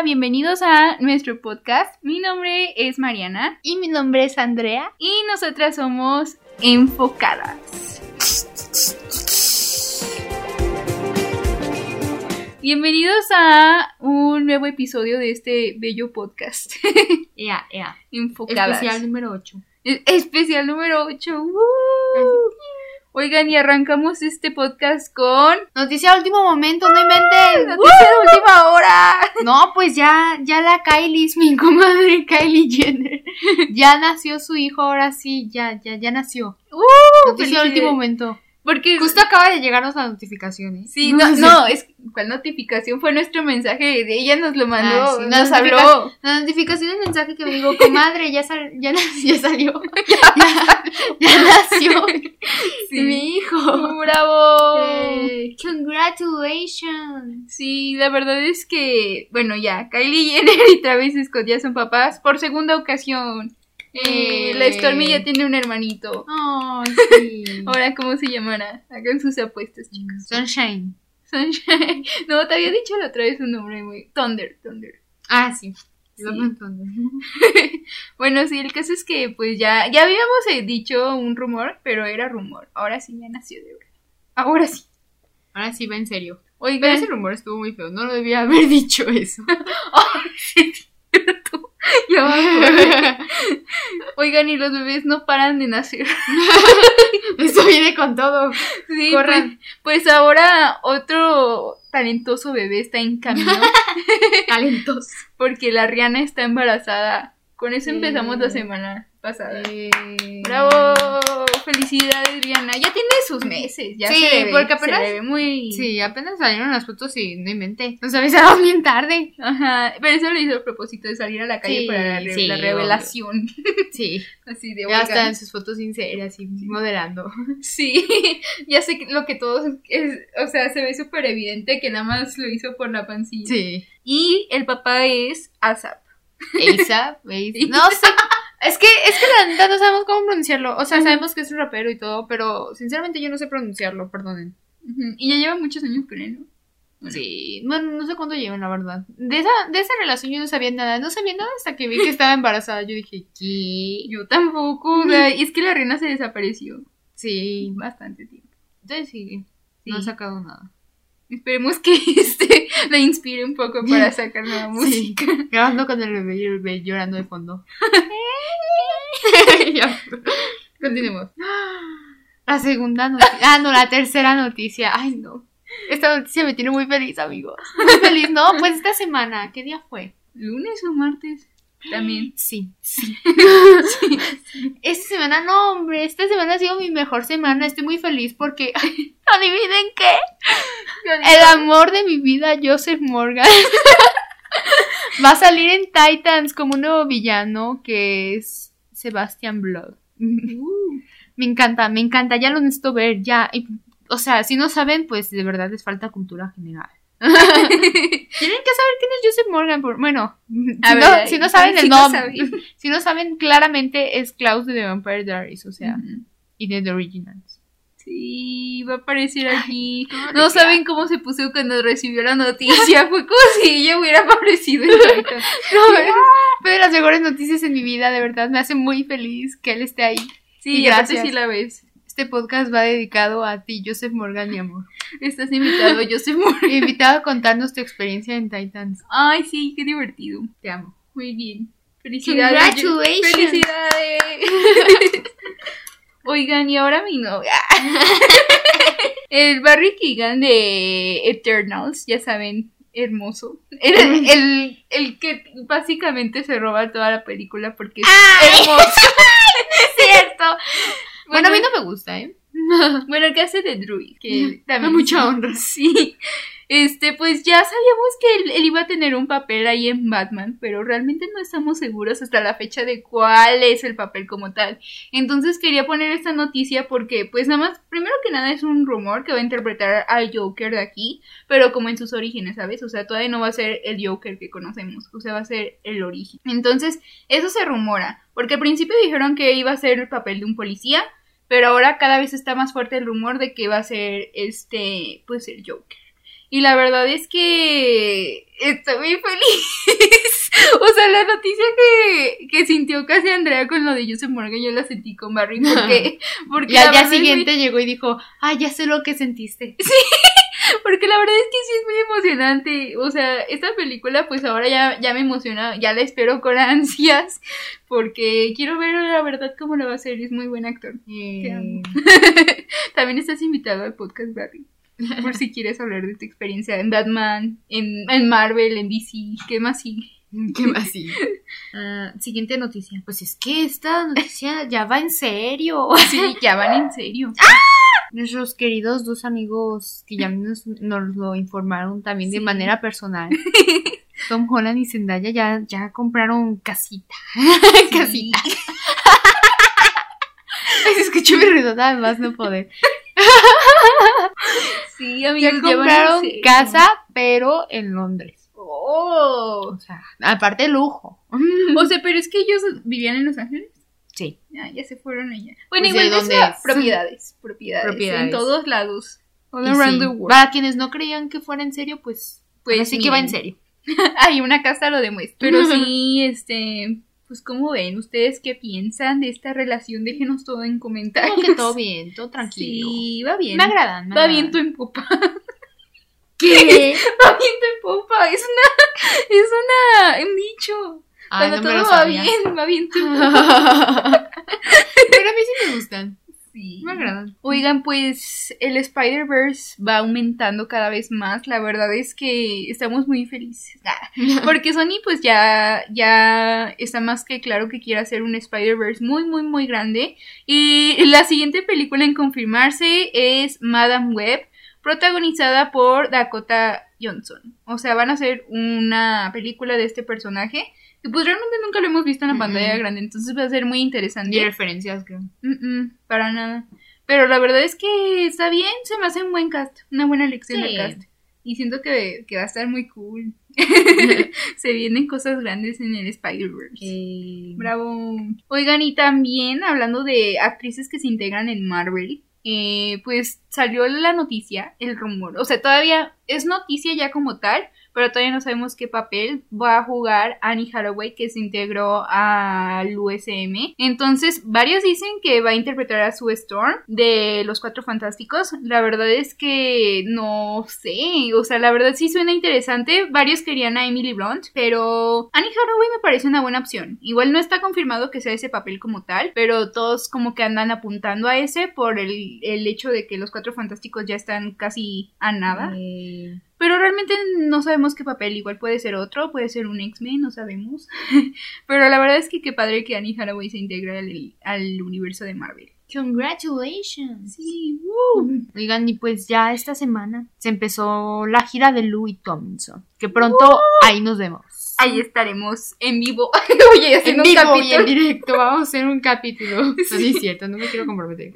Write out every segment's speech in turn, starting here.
hola, bienvenidos a nuestro podcast. Mi nombre es Mariana Y mi nombre es Andrea. y nosotras somos enfocadas. Bienvenidos a un nuevo episodio de este bello podcast. Ea, ea. enfocadas. Especial número 8. E- Especial número 8. Oigan, y arrancamos este podcast con Noticia de último momento, no inventen. noticia de última hora. No, pues ya, ya la Kylie, es mi comadre Kylie Jenner. Ya nació su hijo, ahora sí, ya, ya, ya nació. Uh, Noticia de último momento. Porque Justo acaba de llegarnos la notificación, ¿eh? Sí, no, no, es ¿cuál notificación? Fue nuestro mensaje, ella nos lo mandó, Ah, sí, nos habló. La notificación del mensaje que me digo, comadre, ya, sal- ya, ya salió. ya, ya nació. Sí. Mi hijo. ¡Bravo! Eh, Congratulations. Sí, la verdad es que, bueno, ya, Kylie Jenner y Travis Scott ya son papás por segunda ocasión. Eh, Eh. La Stormy ya tiene un hermanito. Oh, sí. Ahora, ¿cómo se llamará? Hagan sus apuestas, chicos. Sunshine. Sunshine. No, te había dicho la otra vez un nombre muy... Thunder, Thunder. Ah, sí. Sí. Bueno, sí, el caso es que pues ya, ya habíamos eh, dicho un rumor, pero era rumor. Ahora sí ya nació de verdad. Ahora sí. Ahora sí va en serio. Pero Oigan, ese rumor estuvo muy feo. No lo debía haber dicho eso. ya. Oigan, y los bebés no paran de nacer. Eso viene con todo. Sí, Corran. Pues, pues ahora otro talentoso bebé está en camino Talentos. porque la Rihanna está embarazada. Con eso Eh. empezamos la semana pasada. Eh, ¡Bravo! Felicidades, Rihanna. Ya tiene sus meses. Ya Sí, se le ve, porque se apenas- le ve muy... Sí, apenas salieron las fotos y no inventé. Nos avisaron bien tarde. Ajá, pero eso lo hizo a propósito de salir a la calle Sí, para la, re- sí, la revelación. Sí. Así de Ya está en sus fotos sinceras y modelando. Sí, ya sé lo que todos es, o sea, se ve súper evidente que nada más lo hizo por la pancilla. Sí. Y el papá es ASAP. Eisa, No sé. Es que, es que la neta no sabemos cómo pronunciarlo. O sea, sabemos que es un rapero y todo, pero sinceramente yo no sé pronunciarlo, perdonen. Y ya lleva muchos años con él, ¿no? Bueno. Sí, bueno, no sé cuánto llevan, la verdad. De esa, de esa relación yo no sabía nada. No sabía nada hasta que vi que estaba embarazada. Yo dije, ¿qué? Yo tampoco, o sea, y es que la reina se desapareció Sí. bastante tiempo. Entonces sí, no ha sacado nada. Esperemos que este la inspire un poco para sacar nueva música. Grabando con el bebé y el bebé llorando de fondo. Ya, Continuemos. La segunda noticia. Ah, no, la tercera noticia. Ay, no. Esta noticia me tiene muy feliz, amigos. Muy feliz, ¿no? Pues esta semana, ¿qué día fue? ¿Lunes o martes? También. Sí, sí. Esta semana, no, hombre, esta semana ha sido mi mejor semana. Estoy muy feliz porque. ¿Adivinen qué? El amor de mi vida, Joseph Morgan. Va a salir en Titans como un nuevo villano que es Sebastian Blood. Uh, Me encanta, me encanta, ya lo necesito ver, ya. O sea, si no saben, pues de verdad les falta cultura general. Tienen que saber quién es Joseph Morgan. Por, bueno, A si, ver, no, ahí, si no saben el no nombre, si no saben claramente es Klaus de The Vampire Diaries, o sea, y de The Originals. Sí, va a aparecer aquí. No saben cómo se puso cuando recibió la noticia. Fue como si ella hubiera aparecido en Titan. No, fue de las mejores noticias en mi vida, de verdad, me hace muy feliz que él esté ahí. Sí, Y gracias. sí la ves. Este podcast va dedicado a ti, Joseph Morgan, mi amor. Estás invitado, soy muy... Invitado a contarnos tu experiencia en Titans. Ay, sí, qué divertido. Te amo. Muy bien. Felicidades. Congratulations. Felicidades. Oigan, y ahora mi novia. El Barry Keegan de Eternals, ya saben, hermoso. El, el, el que básicamente se roba toda la película porque es hermoso. cierto. Bueno, a mí no me gusta, ¿eh? Bueno, el que hace de Druid, que también mucha honra. Sí. Este, pues ya sabíamos que él, él iba a tener un papel ahí en Batman, pero realmente no estamos seguros hasta la fecha de cuál es el papel como tal. Entonces quería poner esta noticia porque, pues nada más, primero que nada es un rumor que va a interpretar al Joker de aquí, pero como en sus orígenes, ¿sabes? O sea, todavía no va a ser el Joker que conocemos, o sea, va a ser el origen. Entonces, eso se rumora, porque al principio dijeron que iba a ser el papel de un policía, pero ahora cada vez está más fuerte el rumor de que va a ser este, pues el Joker. Y la verdad es que estoy muy feliz. o sea, la noticia que, que sintió casi Andrea con lo de Joseph Morgan, yo la sentí con Barry. Porque, porque y al día siguiente llegó y dijo, ay, ya sé lo que sentiste. Sí. Porque la verdad es que sí es muy emocionante. O sea, esta película, pues ahora ya, ya me emociona, ya la espero con ansias. Porque quiero ver la verdad cómo lo va a hacer. Es muy buen actor. También estás invitado al podcast, Barry. Por si quieres hablar de tu experiencia en Batman, en, en Marvel, en DC. ¿Qué más sigue? ¿Qué más sigue? Ah, siguiente noticia. Pues es que esta noticia ya va en serio. Sí, ya van en serio. Nuestros queridos dos amigos que ya nos, nos lo informaron también de manera personal. Tom Holland y Zendaya ya, ya compraron casita. casita. Se escuchó mi ruido, nada más no poder. Sí, amigos, ya compraron casa, pero en Londres. Oh. O sea, aparte lujo. O sea, pero es que ellos vivían en Los Ángeles. Sí. Ah, ya se fueron allá. Bueno, Pues, ¿de igual es? propiedades, propiedades, Propiedades. en todos lados. All around sí, the world. Para quienes no creían que fuera en serio, pues, Pues sí que va en serio. Hay una casa lo demuestra. Pero sí, este, pues como ven, ustedes qué piensan de esta relación, déjenos todo en comentarios. Como que todo bien, todo tranquilo. Sí, va bien. Me agradan. me Va agradan. bien tu en popa. ¿Qué? Va bien tu en popa. Es una, es una, un dicho. Ay, Cuando no me todo va bien, va bien popa. Pero a mí sí me gustan. Sí. Me agradan. Oigan, pues el Spider-Verse va aumentando cada vez más. La verdad es que estamos muy felices. Ah, Porque Sony pues ya, ya está más que claro que quiere hacer un Spider-Verse muy, muy, muy grande. Y la siguiente película en confirmarse es Madame Web, protagonizada por Dakota Johnson. O sea, van a hacer una película de este personaje. Y pues realmente nunca lo hemos visto en la pantalla grande, entonces va a ser muy interesante. Ni referencias, creo. Para nada. Pero la verdad es que está bien, se me hace un buen cast, una buena elección de cast. Y siento que, que va a estar muy cool. se vienen cosas grandes en el Spider-Verse. Eh, Bravo. Oigan, y también hablando de actrices que se integran en Marvel, eh, pues salió la noticia, el rumor. O sea, todavía es noticia ya como tal, pero todavía no sabemos qué papel va a jugar Annie Hathaway, que se integró al USM. Entonces, varios dicen que va a interpretar a Sue Storm de Los Cuatro Fantásticos. La verdad es que no sé, o sea, la verdad sí suena interesante. Varios querían a Emily Blunt, pero Annie Hathaway me parece una buena opción. Igual no está confirmado que sea ese papel como tal, pero todos como que andan apuntando a ese por el, el hecho de que Los Cuatro Fantásticos ya están casi a nada. eh, Pero realmente no sabemos qué papel. Igual puede ser otro, puede ser un X-Men, no sabemos. Pero la verdad es que qué padre que Annie Hathaway se integre al, al universo de Marvel. Congratulations. Sí, woo. Oigan, y pues ya esta semana se empezó la gira de Louis Tomlinson. Que pronto ahí nos vemos. Ahí estaremos en vivo. Oye, en haciendo vivo un y en capítulo. directo. Vamos a hacer un capítulo. No, no es cierto, no me quiero comprometer.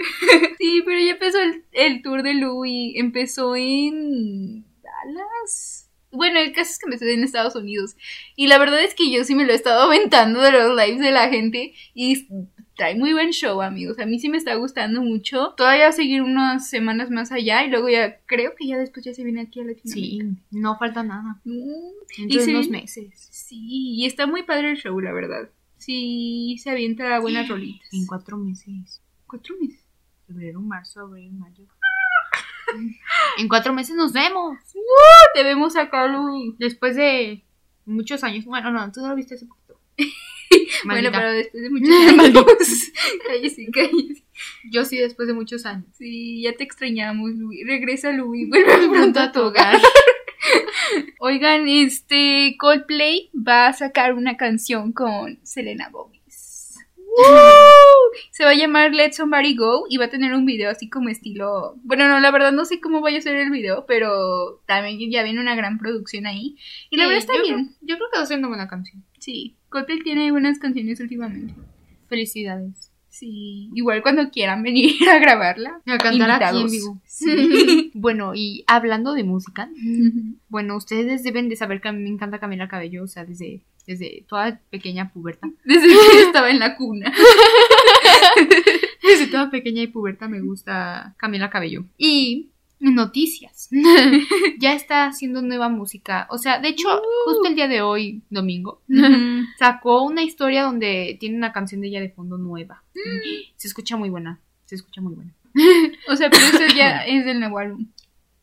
Sí, pero ya empezó el, el tour de Louis. Empezó en Dallas. Bueno, el caso es que empezó en Estados Unidos. Y la verdad es que yo sí me lo he estado aventando de los lives de la gente. Y trae muy buen show, amigos. A mí sí me está gustando mucho. Todavía va a seguir unas semanas más allá. Y luego ya, creo que ya después ya se viene aquí a Latinoamérica. Sí, no falta nada. Mm, Dentro de se unos meses. Sí, y está muy padre el show, la verdad. Sí, se avienta buenas rolitas. En cuatro meses. cuatro meses. Febrero, marzo, abril, mayo. En cuatro meses nos vemos. Te vemos acá, Louis. Después de muchos años. Bueno, no, tú lo viste hace poquito. Bueno, pero después de muchos años. cállese, cállese. Yo sí, después de muchos años. Sí, ya te extrañamos, Luis. Regresa, Luis. Vuelve pronto a tu hogar. Oigan, este Coldplay va a sacar una canción con Selena Gomez. Se va a llamar Let Somebody Go y va a tener un video así como estilo. Bueno, no, la verdad no sé cómo vaya a ser el video, pero también ya viene una gran producción ahí. Y la Sí, verdad está yo bien. Creo, yo creo que está haciendo buena canción. Sí, Coldplay tiene buenas canciones últimamente. Felicidades. Sí, igual cuando quieran venir a grabarla. A cantar aquí en vivo. Sí. Bueno, y hablando de música, bueno, ustedes deben de saber que a mí me encanta Camila Cabello, o sea, desde, desde toda pequeña puberta. Desde que estaba en la cuna. Desde toda pequeña y puberta me gusta Camila Cabello. Y noticias. ya está haciendo nueva música. O sea, de hecho, justo el día de hoy, domingo, sacó una historia donde tiene una canción de ella de fondo nueva. Se escucha muy buena. Se escucha muy buena. O sea, pero eso ya es del nuevo álbum.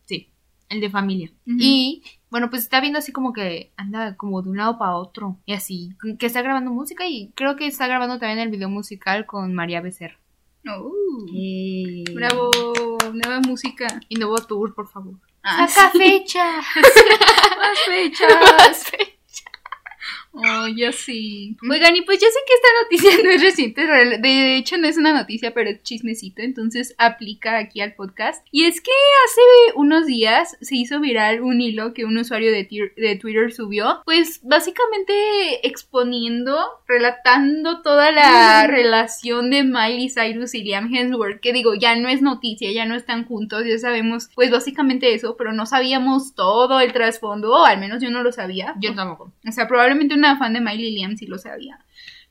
Sí, el de familia. Y bueno, pues está viendo así como que anda como de un lado para otro. Y así, que está grabando música y creo que está grabando también el video musical con María Becerra. Oh, Eh, bravo, nueva música. Y nuevo tour, por favor. Ah, ¡Saca sí, fecha! más fechas. Oh, ya sí. Oigan, y pues yo sé que esta noticia no es reciente, de hecho no es una noticia, pero es chismecito, entonces aplica aquí al podcast. Y es que hace unos días se hizo viral un hilo que un usuario de, de Twitter subió, pues básicamente exponiendo, relatando toda la relación de Miley Cyrus y Liam Hemsworth, que digo, ya no es noticia, ya no están juntos, ya sabemos pues básicamente eso, pero no sabíamos todo el trasfondo, o al menos yo no lo sabía. Yo tampoco. O sea, probablemente una fan de Miley Liam sí lo sabía.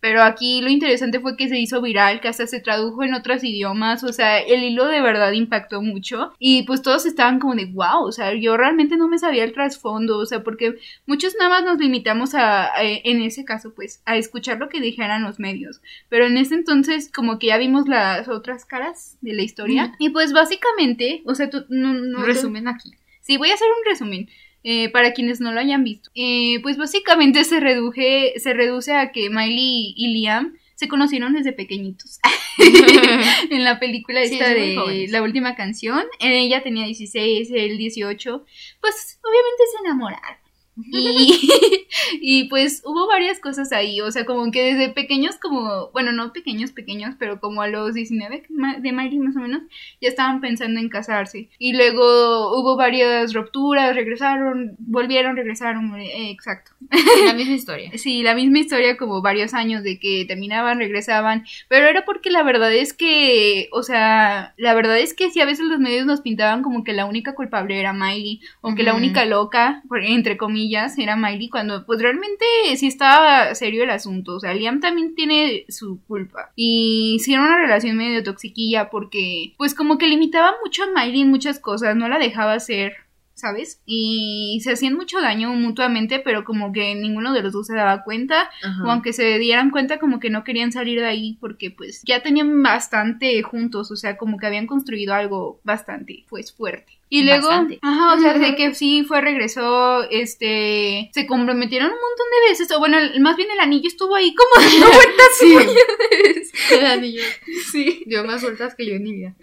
Pero aquí lo interesante fue que se hizo viral, que hasta se tradujo en otros idiomas, o sea, el hilo de verdad impactó mucho y pues todos estaban como de wow, o sea, yo realmente no me sabía el trasfondo, o sea, porque muchos nada más nos limitamos a, a- en ese caso, pues, a escuchar lo que dijeran los medios, pero en ese entonces como que ya vimos las otras caras de la historia y pues básicamente, o sea, tú, no, no, Resumen aquí. Sí, voy a hacer un resumen. Eh, para quienes no lo hayan visto. Eh, pues básicamente se reduje, se reduce a que Miley y Liam se conocieron desde pequeñitos. en la película esta de la última canción. Ella tenía 16, él 18. Pues obviamente se enamoraron. Y, y pues hubo varias cosas ahí, o sea, como que desde pequeños, como, bueno, no pequeños, pequeños, pero como a los 19 ma- de Miley más o menos, ya estaban pensando en casarse. Y luego hubo varias rupturas, regresaron, volvieron, regresaron, eh, exacto. La misma historia. Sí, la misma historia como varios años de que terminaban, regresaban, pero era porque la verdad es que, o sea, la verdad es que sí a veces los medios nos pintaban como que la única culpable era Miley, o que la Ujú. única loca, entre comillas, era Miley, cuando pues realmente sí estaba serio el asunto, o sea, Liam también tiene su culpa, y sí era una relación medio toxiquilla porque pues como que limitaba mucho a Miley en muchas cosas, no la dejaba hacer ¿sabes? Y se hacían mucho daño mutuamente, pero como que ninguno de los dos se daba cuenta, o aunque se dieran cuenta como que no querían salir de ahí porque pues ya tenían bastante juntos, o sea, como que habían construido algo bastante pues fuerte. Y luego, Bastante. ajá, o sea, de que sí fue, regresó, este, se comprometieron un montón de veces, o bueno, el- más bien el anillo estuvo ahí como dando vueltas Sí. veces. El anillo Sí. dio más vueltas que yo en mi vida.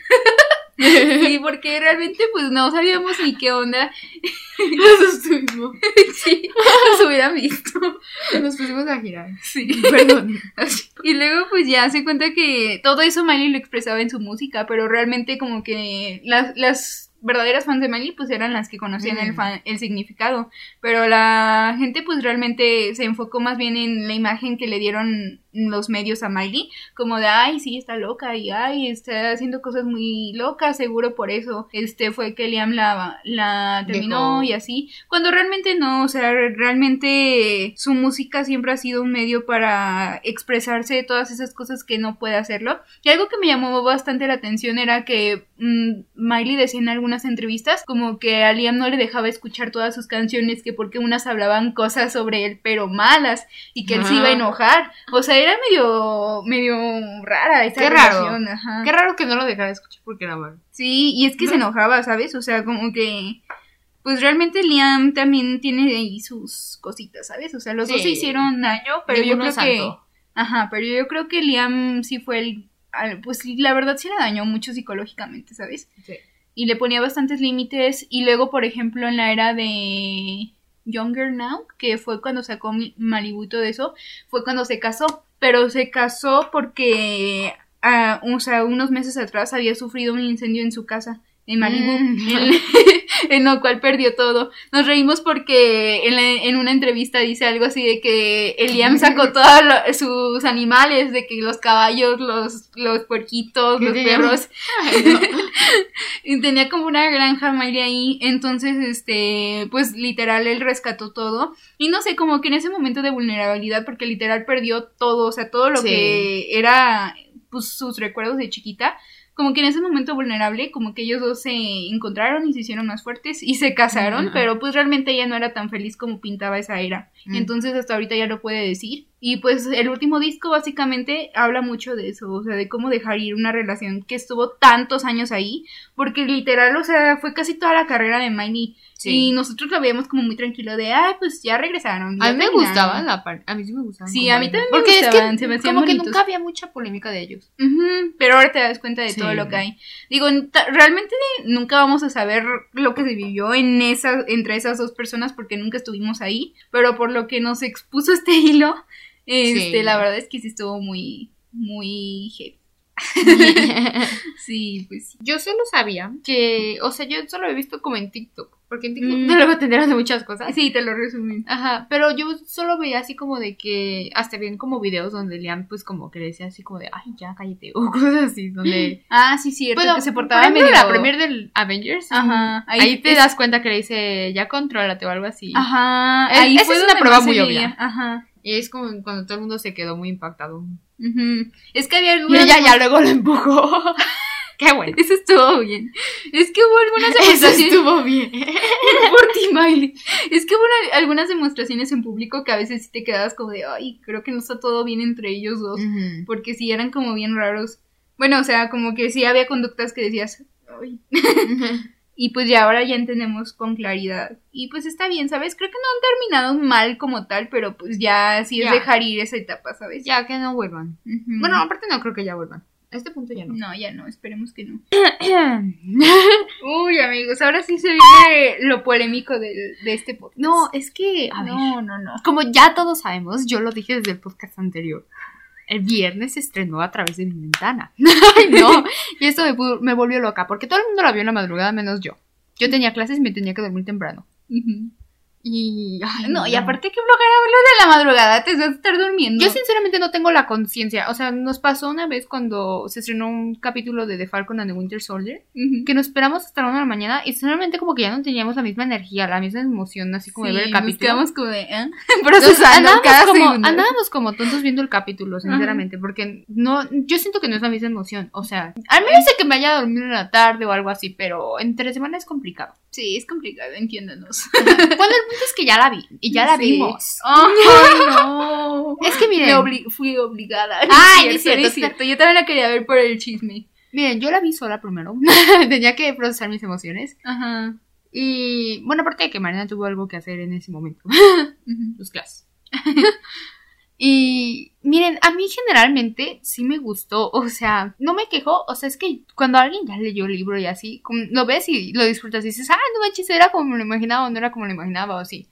Sí, porque realmente pues no sabíamos ni qué onda. Nos estuvimos. Sí, nos hubiera visto. Nos pusimos a girar. Sí. Perdón. Y luego pues ya se cuenta que todo eso Miley lo expresaba en su música, pero realmente como que las, las verdaderas fans de Miley pues eran las que conocían el, Mm. fan- el significado, pero la gente pues realmente se enfocó más bien en la imagen que le dieron los medios a Miley, como de ay sí está loca y ay está haciendo cosas muy locas, seguro por eso este fue que Liam la, la terminó Dejó. y así, cuando realmente no, o sea, realmente su música siempre ha sido un medio para expresarse de todas esas cosas que no puede hacerlo. Y algo que me llamó bastante la atención era que mm, Miley decía en algunas entrevistas como que a Liam no le dejaba escuchar todas sus canciones, que porque unas hablaban cosas sobre él, pero malas, y que él se iba a enojar. O sea, era medio, medio rara esa Qué raro. relación, ajá. Qué raro que no lo dejara escuchar porque era malo. Sí, y es que se enojaba, ¿sabes? O sea, como que. Pues realmente Liam también tiene ahí sus cositas, ¿sabes? O sea, los dos se hicieron daño, pero yo creo que. Ajá, pero yo creo que Liam sí fue el. Pues la verdad sí le dañó mucho psicológicamente, ¿sabes? Sí. Y le ponía bastantes límites. Y luego, por ejemplo, en la era de Younger Now, que fue cuando sacó Malibu y todo eso, fue cuando se casó. Pero se casó porque, ah, o sea, unos meses atrás había sufrido un incendio en su casa. En Malibu, Mm. en, lo cual perdió todo. Nos reímos porque en, la- en una entrevista dice algo así de que Eliam sacó todos sus animales, de que los caballos, los, los puerquitos, ¿Qué los perros, Ay, no. y tenía como una granja Miley ahí, entonces, este, pues literal él rescató todo. Y no sé, como que en ese momento de vulnerabilidad, porque literal perdió todo, o sea, todo lo Sí. que era, pues sus recuerdos de chiquita, como que en ese momento vulnerable, como que ellos dos se encontraron y se hicieron más fuertes y se casaron, pero pues realmente ella no era tan feliz como pintaba esa era. Mm. Entonces hasta ahorita ya lo puede decir. Y pues el último disco básicamente habla mucho de eso, o sea, de cómo dejar ir una relación que estuvo tantos años ahí, porque literal, o sea, fue casi toda la carrera de Miley. Y nosotros lo veíamos como muy tranquilo de, ay, pues ya regresaron. ya A mí me terminaron". gustaba la parte. A mí sí me gustaba. Sí, a mí también me Porque gustaban, es que se me hacían como que bonitos. nunca había mucha polémica de ellos. Ujú, pero ahora te das cuenta de Sí. todo lo que hay. Digo, realmente nunca vamos a saber lo que se vivió en esa, entre esas dos personas porque nunca estuvimos ahí, pero por lo que nos expuso este hilo, este, Sí. la verdad es que sí estuvo muy, muy heavy. Sí, pues sí. yo solo sabía que, o sea, yo solo he visto como en TikTok, porque en TikTok Mm. no luego te enteras de muchas cosas. Sí, te lo resumí. Ajá, pero yo solo veía así como de que hasta bien como videos donde Liam pues como que le decía así como de, ay, ya cállate, o cosas así, donde... Ah, sí, cierto, Bueno, que se por portaba ejemplo, medio... la premier del Avengers. Ajá, Ahí, te es- das cuenta que le dice, ya contrólate o algo así. Ajá, Es- ahí esa fue es una prueba muy obvia. Ajá. Y es como cuando todo el mundo se quedó muy impactado. Es que había Y algunas... ella ya luego lo empujó. Qué bueno. Eso estuvo bien. Es que hubo algunas Eso demostraciones... estuvo bien. por ti, Miley. Es que hubo una- algunas demostraciones en público que a veces sí te quedabas como de, ay, creo que no está todo bien entre ellos dos. Porque sí eran como bien raros. Bueno, o sea, como que sí había conductas que decías, ay. Y pues ya ahora ya entendemos con claridad. Y pues está bien, ¿sabes? Creo que no han terminado mal como tal, pero pues ya sí es Ya. dejar ir esa etapa, ¿sabes? ya que no vuelvan. Bueno, aparte no creo que ya vuelvan. A este punto ya no. No, ya no, esperemos que no. Uy, amigos, ahora sí se viene lo polémico de, de este podcast. no, es que, a ver, no, no, no. como ya todos sabemos, yo lo dije desde el podcast anterior. El viernes se estrenó a través de mi ventana. Ay, no. Y esto me, me volvió loca, porque todo el mundo la vio en la madrugada menos yo. Yo tenía clases y me tenía que dormir temprano. Y. ay, No, y aparte que bloquear hablo de la madrugada, te vas a estar durmiendo. Yo sinceramente no tengo la conciencia. O sea, nos pasó una vez cuando se estrenó un capítulo de The Falcon and the Winter Soldier, Ujú. que nos esperamos hasta la una de la mañana y sinceramente como que ya no teníamos la misma energía, la misma emoción, así como de ver el nos capítulo. quedamos como de, ¿eh? Procesando cada como, segundo. andábamos como tontos viendo el capítulo, sinceramente, porque no, yo siento que no es la misma emoción. O sea, al menos de que me haya dormido en la tarde o algo así, pero entre semana es complicado. Sí, es complicado, entiéndanos. El punto es que ya la vi y ya la Sí. vimos. Ay, no. Es que miren, obli- fui obligada. Ay, es cierto, es cierto. Yo también la quería ver por el chisme. miren, yo la vi sola primero. Tenía que procesar mis emociones. Ajá. Y bueno, aparte de que Marina tuvo algo que hacer en ese momento. Sus clases. Y miren, a mí generalmente sí me gustó. O sea, no me quejo. O sea, es que cuando alguien ya leyó el libro y así, lo ves y lo disfrutas y dices, ah, no manches, era como me lo imaginaba o no era como lo imaginaba o así.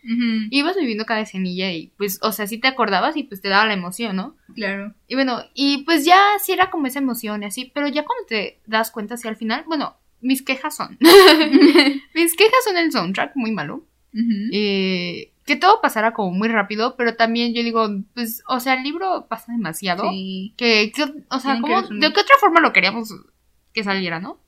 Ibas viviendo cada escenilla y pues, o sea, sí te acordabas y pues te daba la emoción, ¿no? Claro. Y bueno, y pues ya sí era como esa emoción y así, pero ya cuando te das cuenta, si al final, bueno, mis quejas son. mis quejas son el soundtrack, muy malo. Ujú. Eh, que todo pasara como muy rápido, pero también yo digo, pues, o sea, el libro pasa demasiado. Sí. Que, que- o sea, Tienen que ¿cómo- resumir. ¿de qué otra forma lo queríamos que saliera, no?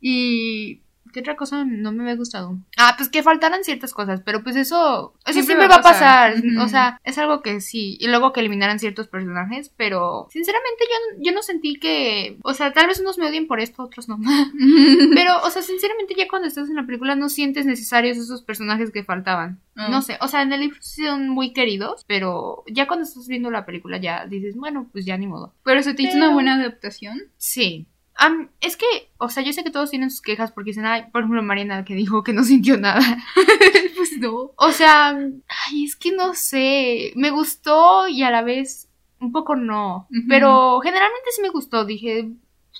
Y ¿qué otra cosa no me había gustado? Ah, pues que faltaran ciertas cosas, pero pues eso eso Siempre siempre, va a pasar, o sea, es algo que sí, y luego que eliminaran ciertos personajes, pero sinceramente yo, yo no sentí que, o sea, tal vez unos me odien por esto, otros no. Pero, o sea, sinceramente ya cuando estás en la película no sientes necesarios esos personajes que faltaban. Ah. No sé, o sea, en el libro sí son muy queridos, pero ya cuando estás viendo la película ya dices, bueno, pues ya ni modo. Pero se te hizo Pero- una buena adaptación. Sí. Am, es que, o sea, yo sé que todos tienen sus quejas porque dicen, ay, por ejemplo, Mariana que dijo que no sintió nada. pues no. O sea, ay, es que no sé, me gustó y a la vez un poco no. Pero generalmente sí me gustó, dije,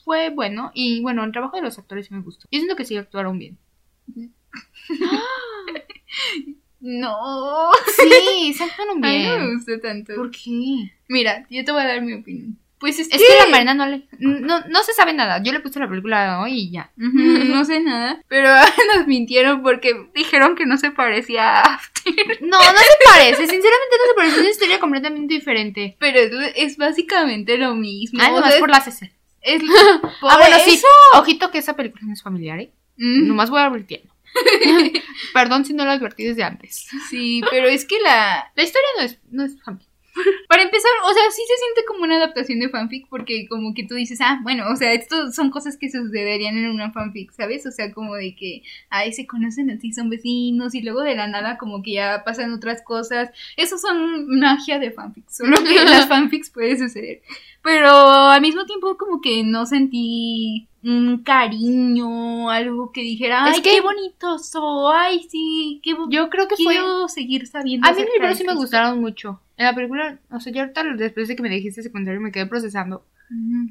fue bueno. Y bueno, el trabajo de los actores sí me gustó. Yo siento que sí actuaron bien. No. Sí, se actuaron A mí no me bien. gusta tanto. ¿Por qué? Mira, yo te voy a dar mi opinión. Pues es, Es que la Marina no le... No, no se sabe nada. Yo le puse la película hoy y ya. No sé nada, pero nos mintieron porque dijeron que no se parecía a After. No, no se parece. Sinceramente no se parece. Es una historia completamente diferente. Pero es, es básicamente lo mismo. Ah, o nomás sea, por las escenas. es, por Ah, bueno, sí. Ojito que esa película no es familiar, ¿eh? Mm, Nomás voy advirtiendo. Perdón si no lo advertí desde antes. Sí, pero es que la... La historia no es, no es familiar. Para empezar, o sea, sí se siente como una adaptación de fanfic porque como que tú dices, ah, bueno, o sea, esto son cosas que sucederían en una fanfic, ¿sabes? O sea, como de que, ay, se conocen así, son vecinos y luego de la nada como que ya pasan otras cosas. Eso son magia de fanfic, solo que en las fanfics puede suceder. Pero al mismo tiempo como que no sentí un cariño, algo que dijera, ay, que- qué bonito soy, ay, sí, qué Yo creo que fue... quiero seguir sabiendo. A mí los libros sí me gustaron mucho. En la película, o sea, yo ahorita después de que me dijiste ese comentario me quedé procesando.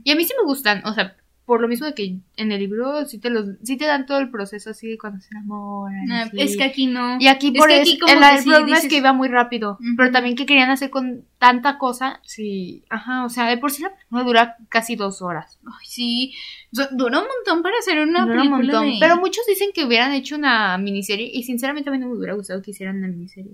Y a mí sí me gustan, o sea, por lo mismo de que en el libro sí te los sí te dan todo el proceso así de cuando se enamoran. Ah. Es que aquí no. y aquí es por que aquí como el, el que sí problema es que iba muy rápido, pero también que querían hacer con tanta cosa, sí, ajá, o sea, de por sí la película dura casi dos horas. Ay, sí. O sea, dura un montón para hacer una Dura un película montón. de- Pero muchos dicen que hubieran hecho una miniserie y sinceramente a mí no me hubiera gustado que hicieran una miniserie.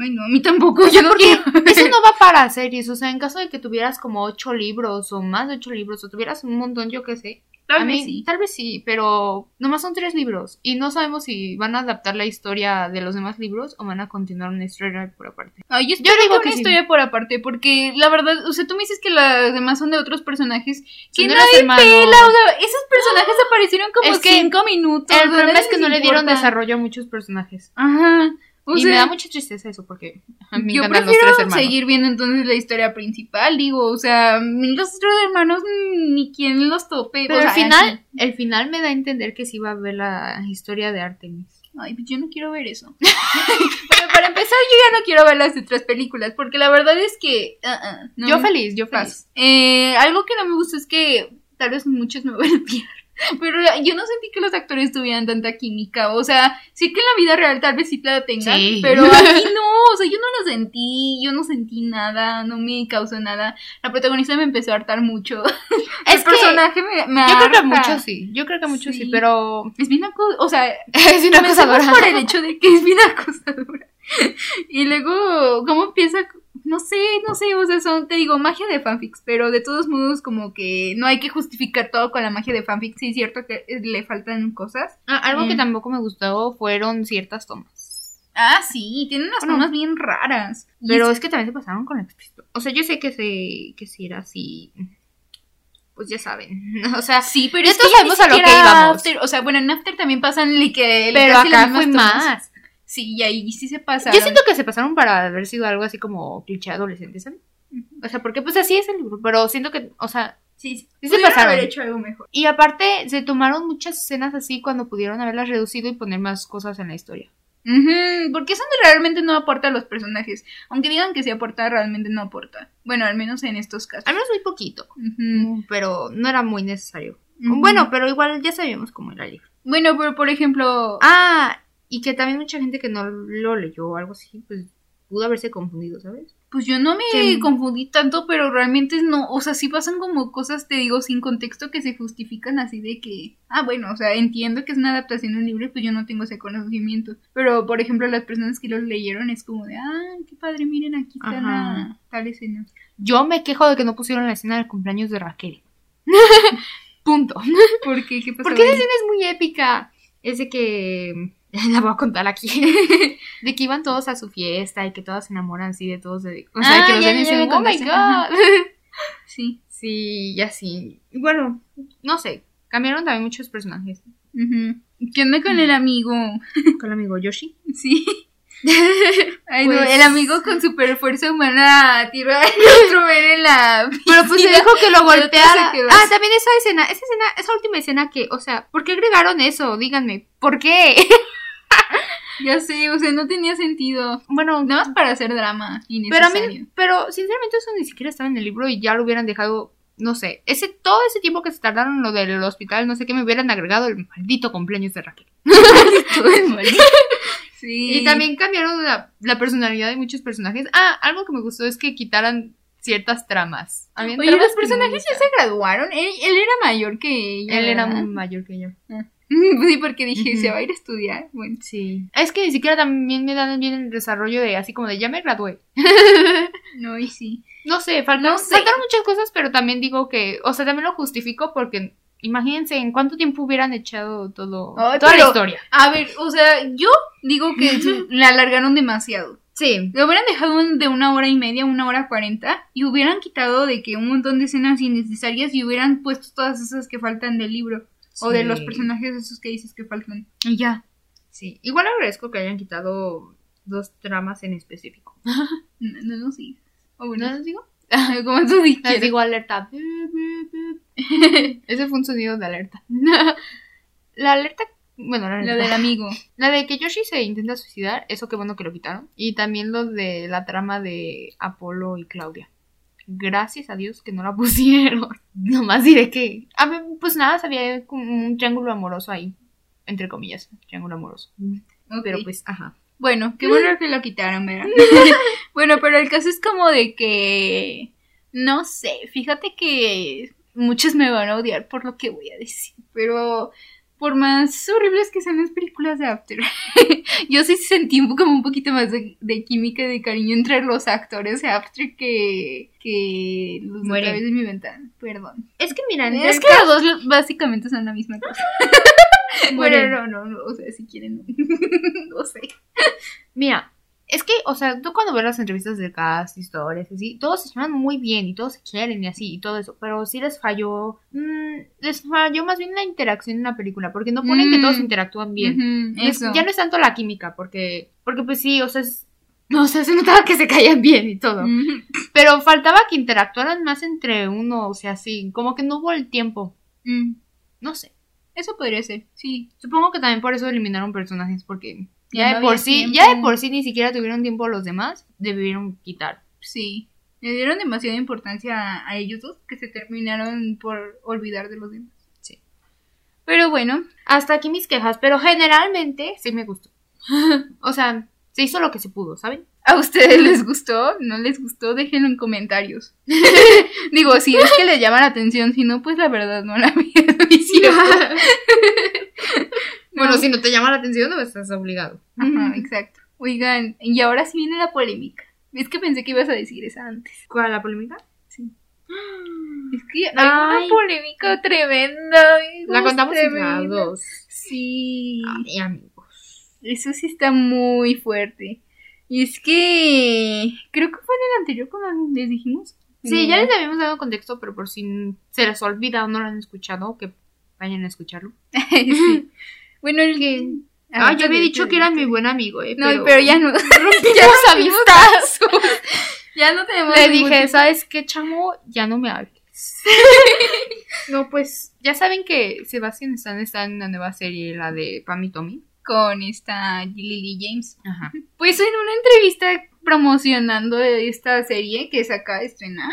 Ay, no, a mí tampoco. Yo no Porque eso no va para series, o sea, en caso de que tuvieras como ocho libros o más de ocho libros o tuvieras un montón, yo qué sé. Tal a vez mí, sí. Tal vez sí, pero nomás son tres libros y no sabemos si van a adaptar la historia de los demás libros o van a continuar una historia por aparte. Ay, yo, digo que que una sí. historia por aparte, porque la verdad, o sea, tú me dices que las demás son de otros personajes que nadie pela, o sea, esos personajes aparecieron como Es que cinco minutos. El problema es que no le dieron desarrollo a muchos personajes. Ajá. O y sea, me da mucha tristeza eso porque a mí me yo encantan los prefiero tres hermanos. seguir viendo entonces la historia principal, digo, o sea, los otros hermanos ni quien los tope. Pero o sea, al final, así. el final me da a entender que sí va a ver la historia de Artemis. Ay, pues yo no quiero ver eso. bueno, para empezar, yo ya no quiero ver las otras películas, porque la verdad es que... ah, no yo me feliz, yo feliz. Eh, algo que no me gusta es que tal vez muchos me van a odiar. Pero yo no sentí que los actores tuvieran tanta química. O sea, sí que en la vida real tal vez sí la tengan. Sí. Pero aquí no. O sea, yo no lo sentí. Yo no sentí nada. No me causó nada. La protagonista me empezó a hartar mucho. Es El que personaje me, me yo creo que muchos sí, yo creo que muchos sí, Sí. pero Es bien acu- O sea, es cosa Comencemos por el hecho de que es bien acosadora. Y luego, ¿cómo empieza? No sé, no sé, o sea, son, te digo, magia de fanfics, pero de todos modos como que no hay que justificar todo con la magia de fanfics, sí es cierto que eh, le faltan cosas. Ah, algo que Mm. tampoco me gustó fueron ciertas tomas. Ah, sí, tiene unas Bueno. tomas bien raras. Pero es- es que también se pasaron con la explícito. O sea, yo sé que se que si era así pues ya saben. O sea, sí, pero ya es que todos ya sabemos a lo que íbamos. After, o sea, bueno, en After también pasan li- que pero acá fue más. Sí, y ahí sí se pasaron. Yo siento que se pasaron para haber sido algo así como cliché adolescente, ¿saben? O sea, porque pues así es el libro, pero siento que, o sea, Sí, Sí se pudieron pasaron. haber hecho algo mejor. y aparte se tomaron muchas escenas así cuando pudieron haberlas reducido y poner más cosas en la historia. Ujú, porque eso realmente no aporta a los personajes. Aunque digan que sí aporta, realmente no aporta. Bueno, al menos en estos casos. Al menos muy poquito, Ujú. pero no era muy necesario. Bueno, pero igual ya sabíamos cómo era el libro. Bueno, pero por ejemplo. Ah, y que también mucha gente que no lo leyó o algo así, pues pudo haberse confundido, ¿sabes? Pues yo no me confundí tanto, pero realmente no. O sea, sí pasan como cosas, te digo, sin contexto que se justifican así de que. Ah, bueno, o sea, entiendo que es una adaptación de un libro, pues yo no tengo ese conocimiento. Pero, por ejemplo, las personas que lo leyeron es como de. Ah, qué padre, miren, aquí está la tal escena. Yo me quejo de que no pusieron la escena del cumpleaños de Raquel. Punto. ¿Por qué? ¿Qué pasó? Porque esa escena es muy épica. Es de que. La voy a contar aquí. de que iban todos a su fiesta y que todas se enamoran así de todos. De, o sea, Ah, que los ya, ven ya, oh my contaste". Ajá. god. Sí. sí, y así. Bueno, no sé. Cambiaron también muchos personajes. Ujú. ¿Qué onda con el amigo? Con el amigo Yoshi. Sí. Ay, no, Pues- el amigo con super fuerza humana tira a ver en la. Pero pues se dijo que lo golpeara. Ah, también esa escena, esa escena, esa última escena que, o sea, ¿por qué agregaron eso? Díganme, ¿por qué? Ya sé, o sea, no tenía sentido. bueno, Nada más para hacer drama pero a mí, pero sinceramente eso ni siquiera estaba en el libro y ya lo hubieran dejado, no sé, ese, todo ese tiempo que se tardaron lo del hospital, no sé qué, me hubieran agregado el maldito cumpleaños de Raquel. Sí. Y también cambiaron la, la personalidad de muchos personajes. Ah, algo que me gustó es que quitaran ciertas tramas. Habían Oye, tramas los personajes ya se graduaron. Él, él era mayor que ella. Él era mayor que yo. Sí, porque dije, se va a ir a estudiar. Bueno. Sí. Es que ni siquiera también me dan bien el desarrollo de así como de ya me gradué. No, y sí. No sé, faltaron, No sé. faltaron muchas cosas, pero también digo que, o sea, también lo justifico porque imagínense en cuánto tiempo hubieran echado todo, Ay, toda la historia. A ver, o sea, yo digo que la alargaron demasiado. Sí. Lo hubieran dejado un- de una hora y media, una hora cuarenta, y hubieran quitado de que un montón de escenas innecesarias y hubieran puesto todas esas que faltan del libro. O de los personajes esos que dices que faltan. Y ya. Sí. Igual agradezco que hayan quitado dos tramas en específico. No, no nos digas. O bueno, ¿No digo? como tú Les dijeras. digo alerta. Ese fue un sonido de alerta. la alerta. Bueno, la, alerta- del amigo. La de que Yoshi se intenta suicidar, eso qué bueno que lo quitaron. Y también lo de la trama de Apolo y Claudia. Gracias a Dios que no la pusieron. Nomás diré que. Pues nada, había un triángulo amoroso ahí. Entre comillas, triángulo amoroso. Pero Ok. pues, ajá. Bueno, qué bueno que lo quitaron, ¿verdad? bueno, pero el caso es como de que. No sé, fíjate que muchos me van a odiar por lo que voy a decir, pero por más horribles que sean las películas de After, yo sí sentí un- como un poquito más de, de química y de cariño entre los actores de After que, que los de a través de mi ventana. Perdón. Es que mira, Es que los dos básicamente son la misma cosa. Bueno, no, no, no, o sea, si quieren, no, no sé. Mira, es que, o sea, tú cuando ves las entrevistas de cast, historias, así, todos se llevan muy bien y todos se quieren y así y todo eso, pero sí les falló, mm, les falló más bien la interacción en la película, porque no ponen que Mm. todos interactúan bien. Es- eso. Ya no es tanto la química, porque, porque pues sí, o sea, es- no, o sea, se notaba que se caían bien y todo. Pero faltaba que interactuaran más entre uno, o sea, así, como que no hubo el tiempo. Mm, No sé. Eso podría ser, sí. Supongo que también por eso eliminaron personajes, porque Ya no de por había sí, tiempo. ya de por sí ni siquiera tuvieron tiempo los demás, debieron quitar. Sí, le dieron demasiada importancia a, a ellos dos que se terminaron por olvidar de los demás. Sí. Pero bueno, Hasta aquí mis quejas, pero generalmente sí me gustó. o sea, se hizo lo que se pudo, ¿saben? ¿a ustedes les gustó? ¿No les gustó? Déjenlo en comentarios. Digo, si es que les llama la atención, si no, pues la verdad no la hicieron. Bueno, si no te llama la atención, no estás obligado. Ajá, exacto. Oigan, y ahora sí viene la polémica. Es que pensé que ibas a decir esa antes. ¿Cuál la polémica? Sí. Es que hay Ay. una polémica tremenda. amigos, La contamos tremenda. las dos. Sí. Ay, amigos. Eso sí está muy fuerte. Y es que creo que fue en el anterior cuando les dijimos. Sí, ya les habíamos dado contexto, pero por si se les olvida o no lo han escuchado, que vayan a escucharlo. Sí. Bueno, el que. Ah, yo había dicho que era mi buen amigo, eh. No, pero, ya no. ya nos amistad. ya no tenemos. Le dije, tipo- ¿sabes qué, chamo? Ya no me hables. no, pues ya saben que Sebastián Stan está en una nueva serie, la de Pam y Tommy. Con esta Lily James. Ajá. Pues en una entrevista promocionando esta serie que se acaba de estrenar.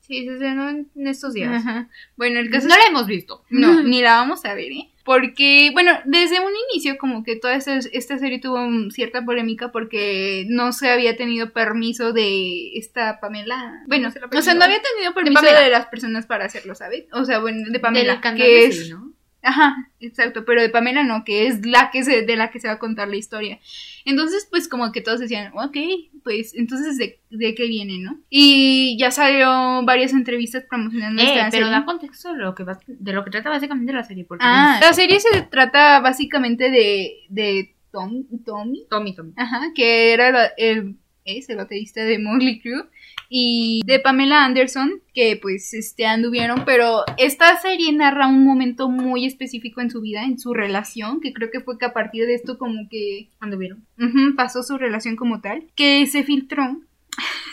Sí, se estrenó en en estos días. Ajá. Bueno, el caso No es la hemos visto. No, ni la vamos a ver, ¿eh? Porque, bueno, desde un inicio como que toda esta, esta serie tuvo cierta polémica porque no se había tenido permiso de esta Pamela. Bueno, se la o sea, no había tenido permiso de, Pamela. las personas para hacerlo, ¿sabes? O sea, bueno, de Pamela, que es... sí, ¿no? Ajá, exacto, pero de Pamela no, que es la que se, de la que se va a contar la historia. Entonces, pues como que todos decían, ok, pues entonces de, de qué viene, ¿no? Y ya salió varias entrevistas promocionando Eh, esta pero serie. da contexto de lo que va- de lo que trata básicamente la serie. Porque Ah, la serie se trata básicamente de, de Tom, Tommy, Tommy, Tommy. ajá, que era el, es el baterista de Motley Crue, y de Pamela Anderson, que pues este anduvieron, pero esta serie narra un momento muy específico en su vida, en su relación, que creo que fue que a partir de esto como que ¿Anduvieron? ujú, pasó su relación como tal, que se filtró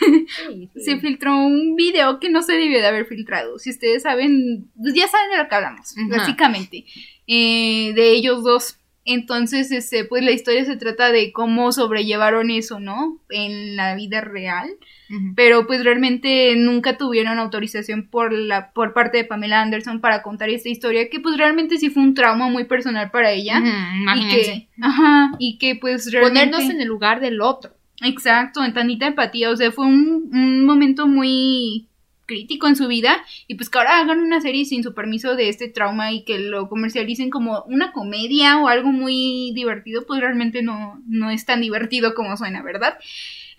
Sí, se filtró un video que no se debió de haber filtrado. Si ustedes saben, pues ya saben de lo que hablamos, Ajá. básicamente, eh, de ellos dos. Entonces, este, pues la historia se trata de cómo sobrellevaron eso, ¿no? En la vida real. Pero pues realmente nunca tuvieron autorización por la, por parte de Pamela Anderson para contar esta historia, que pues realmente sí fue un trauma muy personal para ella. Y que, ajá, y que pues realmente... Ponernos en el lugar del otro. Exacto, en tantita empatía, o sea, fue un, un momento muy crítico en su vida y pues que ahora hagan una serie sin su permiso de este trauma y que lo comercialicen como una comedia o algo muy divertido, pues realmente no, no es tan divertido como suena, ¿verdad?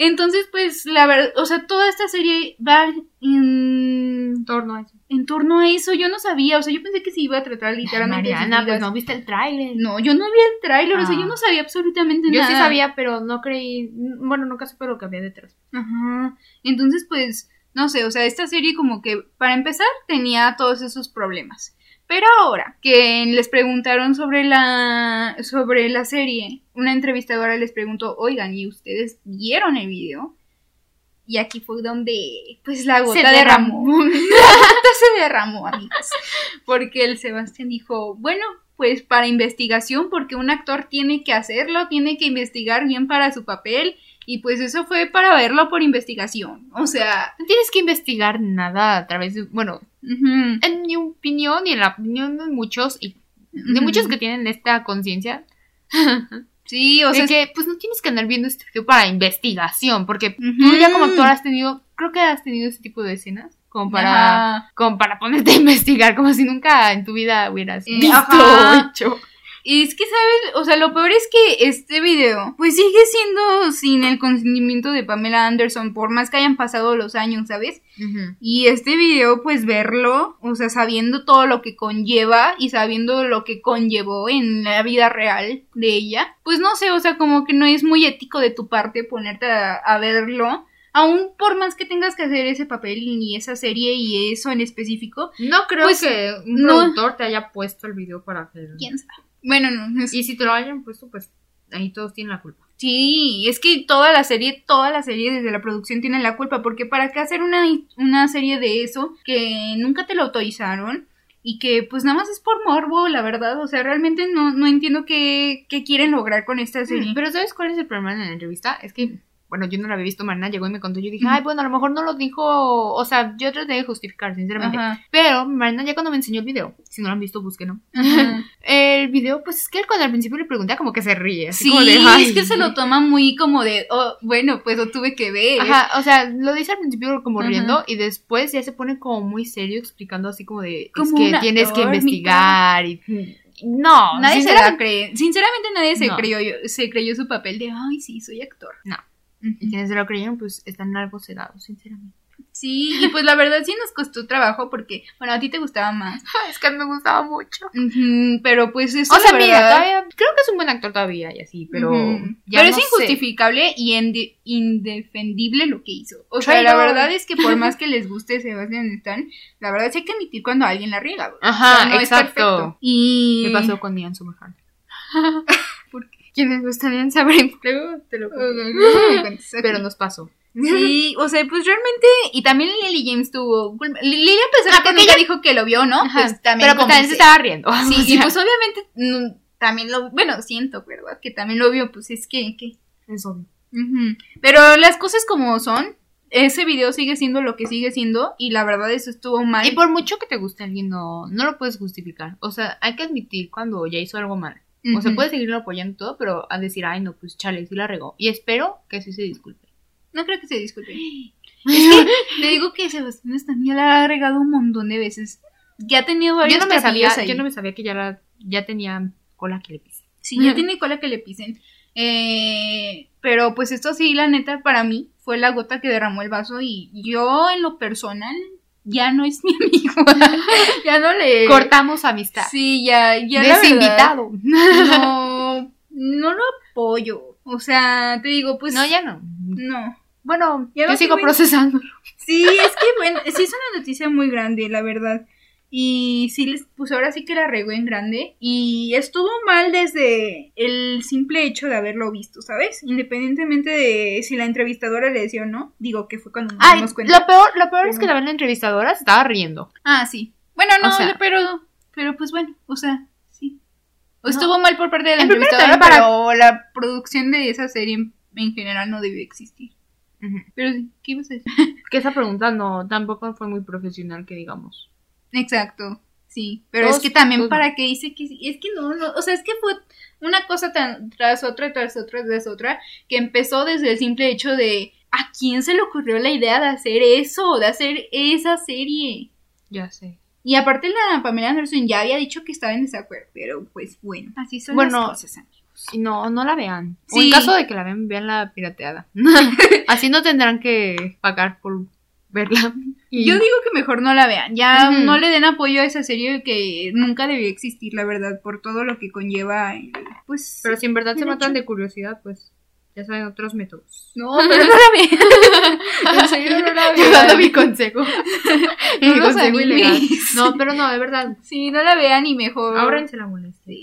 Entonces, pues, la verdad, o sea, toda esta serie va en torno a eso. En torno a eso, yo no sabía, o sea, yo pensé que se iba a tratar literalmente. Mariana, pues no viste el tráiler. No, yo no vi el tráiler, o sea, yo no sabía absolutamente nada. Yo sí sabía, pero no creí, bueno, nunca supe lo que había detrás. Ajá. Entonces, pues, no sé, o sea, esta serie como que, para empezar, tenía todos esos problemas. Pero ahora que les preguntaron sobre la, sobre la serie, una entrevistadora les preguntó, oigan, ¿y ustedes vieron el video? Y aquí fue donde, pues, la gota derramó. la gota se derramó, amigos. Porque el Sebastián dijo, bueno, pues para investigación, porque un actor tiene que hacerlo, tiene que investigar bien para su papel. Y pues eso fue para verlo por investigación. O sea. No tienes que investigar nada a través de. Bueno, en mi opinión y en la opinión de muchos, y de muchos que tienen esta conciencia. Sí, o sea. que pues no tienes que andar viendo este video para investigación, porque tú ya como actor has tenido, creo que has tenido ese tipo de escenas. Como para, como para ponerte a investigar, como si nunca en tu vida hubieras eh, visto o hecho. Y es que, ¿sabes? O sea, lo peor es que este video, pues sigue siendo sin el consentimiento de Pamela Anderson, por más que hayan pasado los años, ¿sabes? Y este video, pues verlo, o sea, sabiendo todo lo que conlleva y sabiendo lo que conllevó en la vida real de ella, pues no sé, o sea, como que no es muy ético de tu parte ponerte a, verlo aún por más que tengas que hacer ese papel y esa serie y eso en específico. No creo pues, que un productor te haya puesto el video para hacerlo. ¿Quién sabe? Bueno, no. Y si te lo hayan puesto, pues ahí todos tienen la culpa. Sí, es que toda la serie, toda la serie desde la producción tiene la culpa, porque para qué hacer una, una serie de eso que nunca te lo autorizaron y que pues nada más es por morbo, la verdad, o sea, realmente no, no entiendo qué, qué quieren lograr con esta serie. Pero ¿sabes cuál es el problema en la entrevista? Es que bueno, yo no la había visto, Marina llegó y me contó, yo dije, ay, bueno, a lo mejor no lo dijo, o sea, yo traté de justificar, sinceramente. Pero Marina ya cuando me enseñó el video, si no lo han visto, búsquenlo. el video, pues es que cuando al principio le pregunté, como que se ríe. Así sí, como de, es que se lo toma muy como de, oh, bueno, pues lo tuve que ver. Ajá, o sea, lo dice al principio como riendo y después ya se pone como muy serio explicando así como de, es que tienes que investigar y... No, nadie se la cree. Sinceramente nadie se creyó se creyó su papel de, ay, sí, soy actor. No. Y quienes se lo creyeron, pues están algo cegados, sinceramente. Sí, y pues la verdad sí nos costó trabajo porque, bueno, a ti te gustaba más. es que a mí me gustaba mucho. pero pues eso, o sea, mira, todavía, creo que es un buen actor todavía y así, pero... pero es injustificable y indefendible lo que hizo. O sea, la verdad es que por más que les guste Sebastián Stan, la verdad que hay que admitir cuando alguien la riega. Ajá, exacto. y... ¿Qué pasó con Ian Summerhand? quienes gustarían saber luego te lo pero nos pasó Sí, o sea, pues realmente, y también Lily James tuvo, Lily a pesar que nunca dijo que lo vio, ¿no? Pues también Pero pues también se estaba riendo. Sí, y pues obviamente mm, también lo, bueno, siento, ¿verdad? Que también lo vio, pues es que, que. Es obvio. Pero las cosas como son, ese video sigue siendo lo que sigue siendo y la verdad eso estuvo mal. Y por mucho que te guste alguien, no, no lo puedes justificar. O sea, hay que admitir cuando ya hizo algo mal. O sea, puede seguirlo apoyando todo, pero al decir, ay, no, pues chale, sí la regó. Y espero que sí se disculpe. No creo que se disculpe. es que te digo que Sebastián también la ha regado un montón de veces. Ya ha tenido varios yo no me sabía, Yo no me sabía que ya, la, ya tenía cola que le pisen. Sí, ya tiene cola que le pisen. Eh, pero pues esto sí, la neta, para mí fue la gota que derramó el vaso y yo en lo personal ya no es mi amigo. ya no le. Cortamos amistad. Sí, ya, ya. Desinvitado. no, no lo apoyo. O sea, te digo, pues. No, ya no. No. Bueno, ya yo sigo procesando. Sí, es que, bueno, sí es una noticia muy grande, la verdad. Y sí, les, pues ahora sí que la regó en grande. Y estuvo mal desde el simple hecho de haberlo visto, ¿sabes? Independientemente de si la entrevistadora le decía o no. Digo que fue cuando nos dimos cuenta. Lo peor, lo peor es que la, entrevistadora estaba riendo. Ah, sí. Bueno, no, pero, pero pues bueno, o sea, sí. Estuvo mal por parte de la entrevistadora, pero la producción de esa serie en, general no debió existir. Pero sí, ¿qué ibas a decir? que esa pregunta no, tampoco fue muy profesional, que digamos. Exacto, sí. Pero es que también para que dice que es que no, no, o sea, es que fue una cosa tan tras otra, tras otra, tras otra, que empezó desde el simple hecho de ¿a quién se le ocurrió la idea de hacer eso, de hacer esa serie? Ya sé. Y aparte la Pamela Anderson ya había dicho que estaba en desacuerdo, pero pues bueno, así son las cosas, amigos. No, no la vean. O Sí. en caso de que la vean, vean la pirateada. Así no tendrán que pagar por verla. Y- Yo digo que mejor no la vean, ya no le den apoyo a esa serie que nunca debió existir, la verdad, por todo lo que conlleva, eh, pues... Pero si en verdad se matan hecho. de curiosidad, pues ya saben otros métodos. No, pero no la vean. en serio, no la Yo dando mi consejo. No mi consejo. No, pero no, de verdad. Sí, no la vean y mejor... Ábranse la molestia.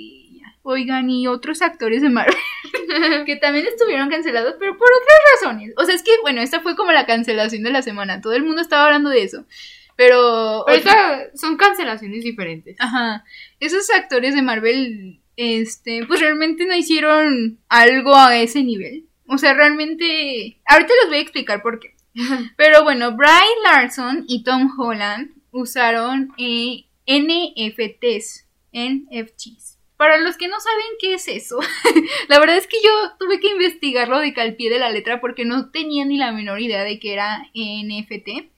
Oigan, y otros actores de Marvel que también estuvieron cancelados, pero por otras razones. O sea, es que, bueno, esta fue como la cancelación de la semana. Todo el mundo estaba hablando de eso. Pero. Esta- son cancelaciones diferentes. Ajá. Esos actores de Marvel, este, pues realmente no hicieron algo a ese nivel. O sea, realmente. Ahorita les voy a explicar por qué. Pero bueno, Bry Larson y Tom Holland usaron eh, NFTs, NFTs. Para los que no saben qué es eso, la verdad es que yo tuve que investigarlo de que al pie de la letra porque no tenía ni la menor idea de que era NFT.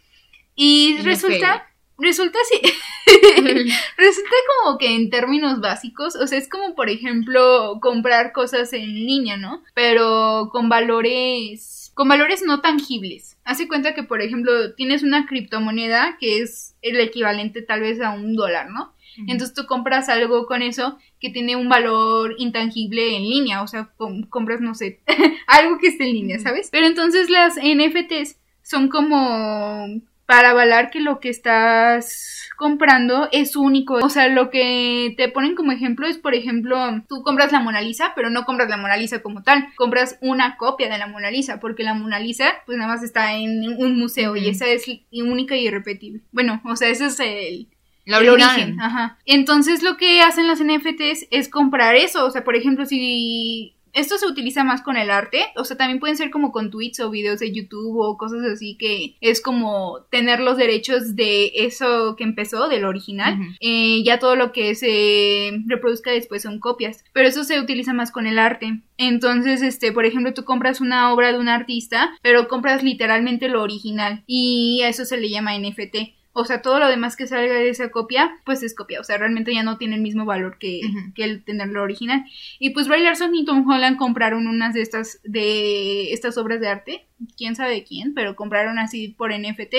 Y NFL. resulta, resulta sí, resulta como que en términos básicos, o sea, es como por ejemplo comprar cosas en línea, ¿no? Pero con valores, con valores no tangibles. Hace cuenta que por ejemplo tienes una criptomoneda que es el equivalente tal vez a un dólar, ¿no? Entonces tú compras algo con eso que tiene un valor intangible en línea, o sea, com- compras, no sé, algo que esté en línea, ¿sabes? Pero entonces las NFTs son como para avalar que lo que estás comprando es único. O sea, lo que te ponen como ejemplo es, por ejemplo, tú compras la Mona Lisa, pero no compras la Mona Lisa como tal, compras una copia de la Mona Lisa, porque la Mona Lisa, pues nada más está en un museo y esa es única y irrepetible. Bueno, o sea, ese es el, La el origen. Ajá. Entonces lo que hacen las NFTs es comprar eso. O sea, por ejemplo, si esto se utiliza más con el arte, o sea, también pueden ser como con tweets o videos de YouTube o cosas así que es como tener los derechos de eso que empezó, del original. Eh, ya todo lo que se reproduzca después son copias, pero eso se utiliza más con el arte. Entonces, este, por ejemplo, tú compras una obra de un artista, pero compras literalmente lo original y a eso se le llama NFT. O sea, todo lo demás que salga de esa copia, pues es copia. O sea, realmente ya no tiene el mismo valor que, el tenerlo original. Y pues Ray Larson y Tom Holland compraron unas de estas, de estas obras de arte. Quién sabe quién, pero compraron así por NFT.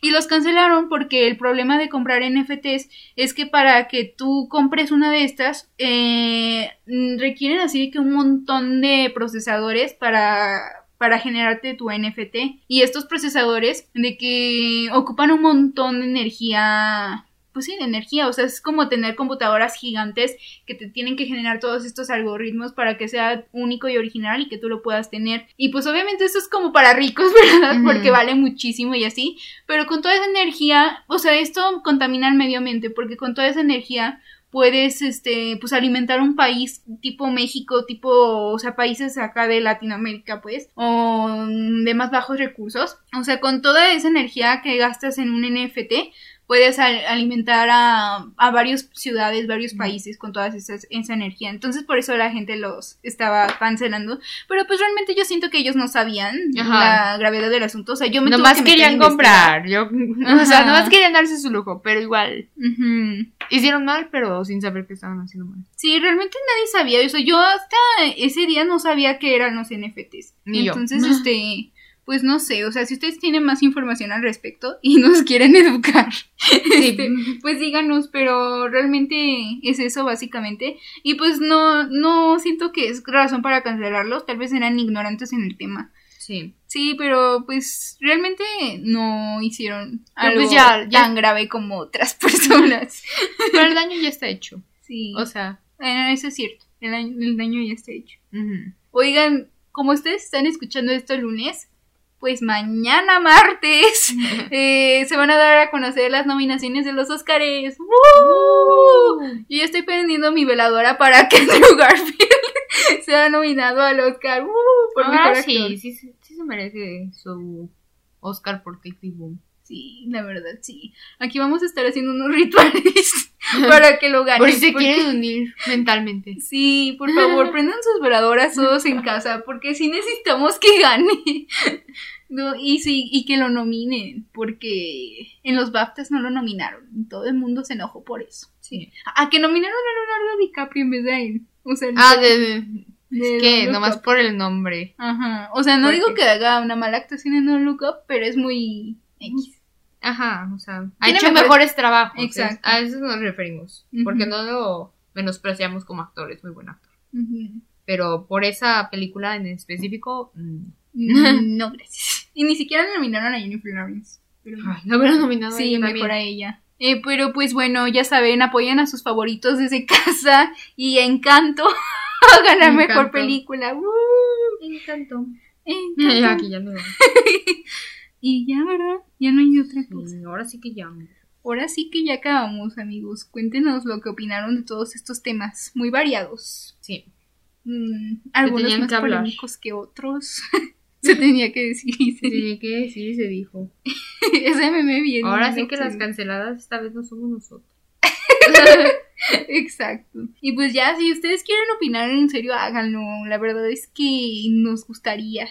Y los cancelaron porque el problema de comprar NFTs es que para que tú compres una de estas, eh, requieren así que un montón de procesadores para para generarte tu NFT y estos procesadores de que ocupan un montón de energía pues sí, de energía, o sea, es como tener computadoras gigantes que te tienen que generar todos estos algoritmos para que sea único y original y que tú lo puedas tener. Y pues obviamente eso es como para ricos, ¿verdad? Porque vale muchísimo y así, pero con toda esa energía, o sea, esto contamina el medio ambiente porque con toda esa energía puedes, este, pues alimentar un país tipo México, tipo, o sea, países acá de Latinoamérica, pues, o de más bajos recursos. O sea, con toda esa energía que gastas en un NFT, puedes al- alimentar a, a varias ciudades, varios países con toda esa, esa energía. Entonces, por eso la gente los estaba cancelando. Pero pues realmente yo siento que ellos no sabían Ajá. la gravedad del asunto. O sea, yo me Nomás que querían comprar. Yo, o sea, nomás querían darse su lujo, pero igual. Hicieron mal, pero sin saber que estaban haciendo mal. Sí, realmente nadie sabía eso. Yo hasta ese día no sabía qué eran los NFTs. Ni yo. Entonces, este, pues no sé, o sea, si ustedes tienen más información al respecto y nos quieren educar, este, pues díganos, pero realmente es eso básicamente. Y pues no, no siento que es razón para cancelarlos, tal vez eran ignorantes en el tema. Sí. Sí, pero pues realmente no hicieron Pero, algo pues, ya- ya- tan grave como otras personas. Pero el daño ya está hecho. Sí, O sea. Bueno, eso es cierto, el, daño- el daño ya está hecho. Oigan, como ustedes están escuchando esto el lunes, pues mañana martes eh, se van a dar a conocer las nominaciones de los Oscars. ¡Woo! Yo ya estoy prendiendo mi veladora para que Andrew Garfield sea nominado al Oscar. ¡Woo! Por actor. sí, sí, sí, se merece su Oscar por Tickley Boom. Sí, la verdad, sí. Aquí vamos a estar haciendo unos rituales para que lo gane. Por si se porque- quieren unir mentalmente. Sí, por favor, prendan sus veladoras todos en casa, porque sí necesitamos que gane. No, y sí, y que lo nominen, porque en los BAFTAs no lo nominaron. Todo el mundo se enojó por eso. Sí. A, que nominaron a Leonardo DiCaprio en vez de a él. O sea, Ah, de, de- de Es que nomás Up. por el nombre. Ajá. O sea, no ¿Por digo qué? que haga una mala actuación en Don't Look Up, pero es muy X. Ajá, o sea, ha hecho mejores- mejores trabajos. Exacto. A eso nos referimos. Porque no lo menospreciamos como actor, es muy buen actor. Pero por esa película en específico, mm, Mm, no, gracias. Y ni siquiera nominaron a Jennifer Lawrence. Pero... ay, lo hubiera nominado a Sí, ella mejor también. a ella. Eh, pero pues bueno, ya saben, apoyen a sus favoritos desde casa y Encanto a ganar mejor película. ¡Woo! Encanto. Encanto. Ya, aquí ya no. Y ya, ¿verdad? Ya no hay otra cosa. Ahora sí que ya. Ahora sí que ya acabamos, amigos. Cuéntenos lo que opinaron de todos estos temas, muy variados. Sí. Mm, algunos más que polémicos que otros. Se tenía que decir. y se dijo. Tiene que decir, se dijo. Ese meme bien. Ahora sí que las canceladas esta vez no somos nosotros. Exacto. Y pues ya, si ustedes quieren opinar en serio, háganlo. La verdad es que nos gustaría.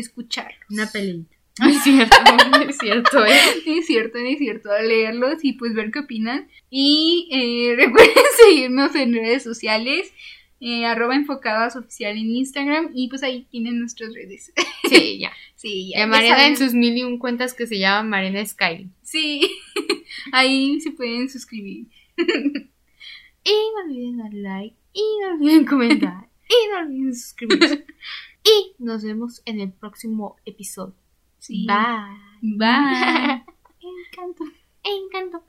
Escucharlos. Una pelita. No es cierto, no es cierto, ¿eh? Es cierto, es cierto, leerlos y pues ver qué opinan. Y eh, recuerden seguirnos en redes sociales, eh, arroba enfocadas oficial en Instagram y pues ahí tienen nuestras redes. Sí, ya. Sí, Y ya, a ya Mariana en sus mil y un cuentas que se llaman Mariana Sky. Sí, ahí se pueden suscribir. Y no olviden dar like. Y no olviden comentar. y no olviden suscribirse. Y nos vemos en el próximo episodio. Sí. Bye. Bye. Encanto. Encanto.